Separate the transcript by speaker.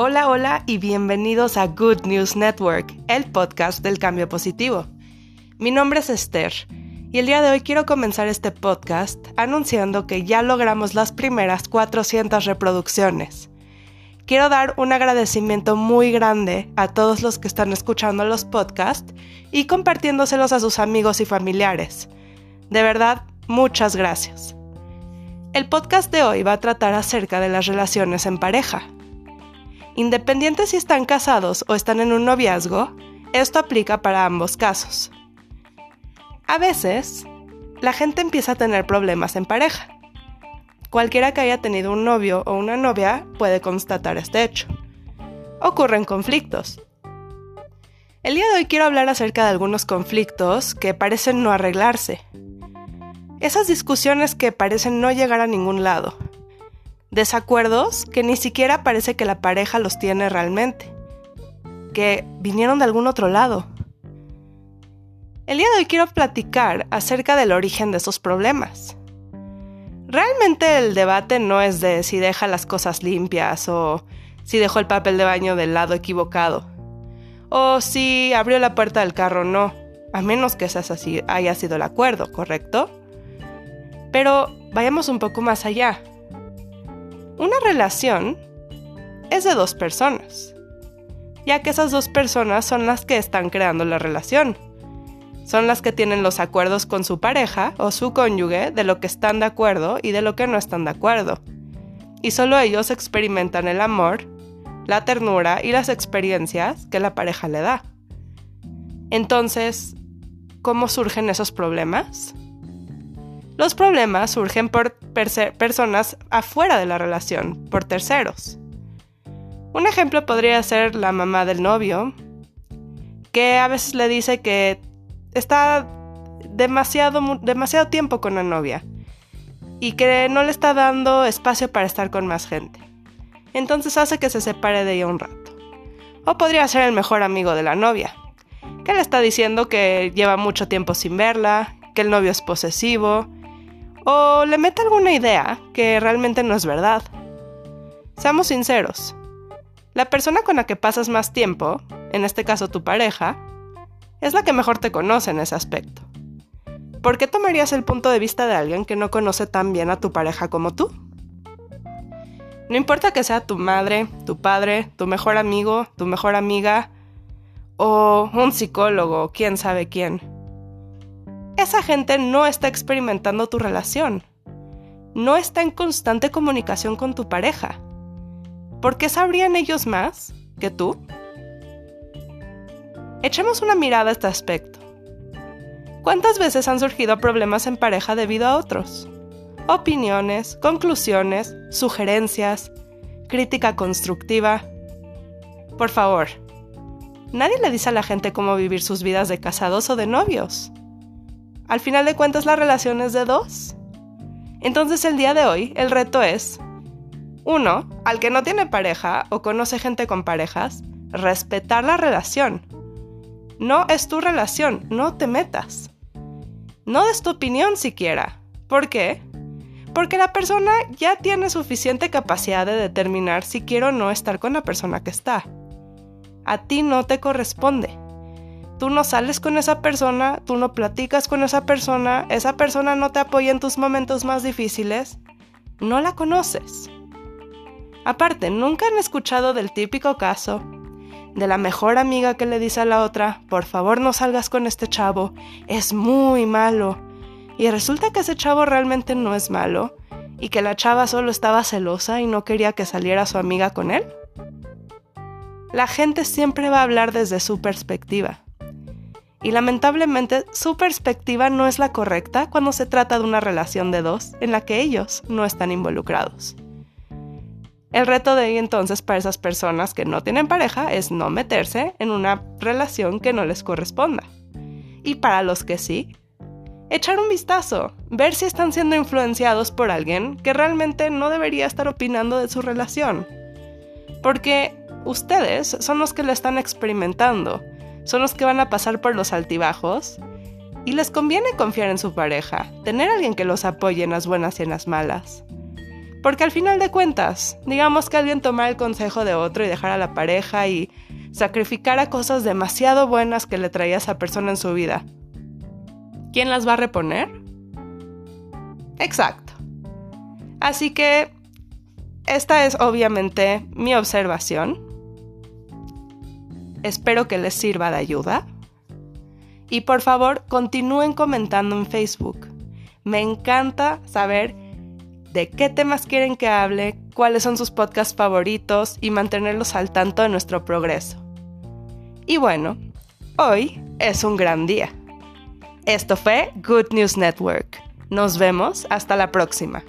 Speaker 1: Hola, hola y bienvenidos a Good News Network, el podcast del cambio positivo. Mi nombre es Esther y el día de hoy quiero comenzar este podcast anunciando que ya logramos las primeras 400 reproducciones. Quiero dar un agradecimiento muy grande a todos los que están escuchando los podcasts y compartiéndoselos a sus amigos y familiares. De verdad, muchas gracias. El podcast de hoy va a tratar acerca de las relaciones en pareja. Independiente si están casados o están en un noviazgo, esto aplica para ambos casos. A veces, la gente empieza a tener problemas en pareja. Cualquiera que haya tenido un novio o una novia puede constatar este hecho. Ocurren conflictos. El día de hoy quiero hablar acerca de algunos conflictos que parecen no arreglarse. Esas discusiones que parecen no llegar a ningún lado Desacuerdos que ni siquiera parece que la pareja los tiene realmente, que vinieron de algún otro lado. El día de hoy quiero platicar acerca del origen de esos problemas. Realmente el debate no es de si deja las cosas limpias o si dejó el papel de baño del lado equivocado o si abrió la puerta del carro o no, a menos que ese haya sido el acuerdo, ¿correcto? Pero vayamos un poco más allá. Una relación es de dos personas, ya que esas dos personas son las que están creando la relación. Son las que tienen los acuerdos con su pareja o su cónyuge de lo que están de acuerdo y de lo que no están de acuerdo. Y solo ellos experimentan el amor, la ternura y las experiencias que la pareja le da. Entonces, ¿cómo surgen esos problemas? Los problemas surgen por personas afuera de la relación, por terceros. Un ejemplo podría ser la mamá del novio, que a veces le dice que está demasiado, demasiado tiempo con la novia y que no le está dando espacio para estar con más gente. Entonces hace que se separe de ella un rato. O podría ser el mejor amigo de la novia, que le está diciendo que lleva mucho tiempo sin verla, que el novio es posesivo, o le mete alguna idea que realmente no es verdad. Seamos sinceros. La persona con la que pasas más tiempo, en este caso tu pareja, es la que mejor te conoce en ese aspecto. ¿Por qué tomarías el punto de vista de alguien que no conoce tan bien a tu pareja como tú? No importa que sea tu madre, tu padre, tu mejor amigo, tu mejor amiga, o un psicólogo, quién sabe quién esa gente no está experimentando tu relación. No está en constante comunicación con tu pareja. ¿Por qué sabrían ellos más que tú? Echemos una mirada a este aspecto. ¿Cuántas veces han surgido problemas en pareja debido a otros? Opiniones, conclusiones, sugerencias, crítica constructiva. Por favor, nadie le dice a la gente cómo vivir sus vidas de casados o de novios. Al final de cuentas la relación es de dos. Entonces el día de hoy el reto es, uno, al que no tiene pareja o conoce gente con parejas, respetar la relación. No es tu relación, no te metas. No des tu opinión siquiera. ¿Por qué? Porque la persona ya tiene suficiente capacidad de determinar si quiere o no estar con la persona que está. A ti no te corresponde tú no sales con esa persona, tú no platicas con esa persona, esa persona no te apoya en tus momentos más difíciles, no la conoces. Aparte, nunca han escuchado del típico caso de la mejor amiga que le dice a la otra, por favor no salgas con este chavo, es muy malo. Y resulta que ese chavo realmente no es malo y que la chava solo estaba celosa y no quería que saliera su amiga con él. La gente siempre va a hablar desde su perspectiva y lamentablemente su perspectiva no es la correcta cuando se trata de una relación de dos en la que ellos no están involucrados. El reto de ahí entonces para esas personas que no tienen pareja es no meterse en una relación que no les corresponda. Y para los que sí, echar un vistazo, ver si están siendo influenciados por alguien que realmente no debería estar opinando de su relación. Porque ustedes son los que la están experimentando son los que van a pasar por los altibajos y les conviene confiar en su pareja, tener alguien que los apoye en las buenas y en las malas. Porque al final de cuentas, digamos que alguien tomara el consejo de otro y dejara a la pareja y sacrificara cosas demasiado buenas que le traía a esa persona en su vida. ¿Quién las va a reponer? Exacto. Así que esta es obviamente mi observación. Espero que les sirva de ayuda. Y por favor, continúen comentando en Facebook. Me encanta saber de qué temas quieren que hable, cuáles son sus podcasts favoritos y mantenerlos al tanto de nuestro progreso. Y bueno, hoy es un gran día. Esto fue Good News Network. Nos vemos hasta la próxima.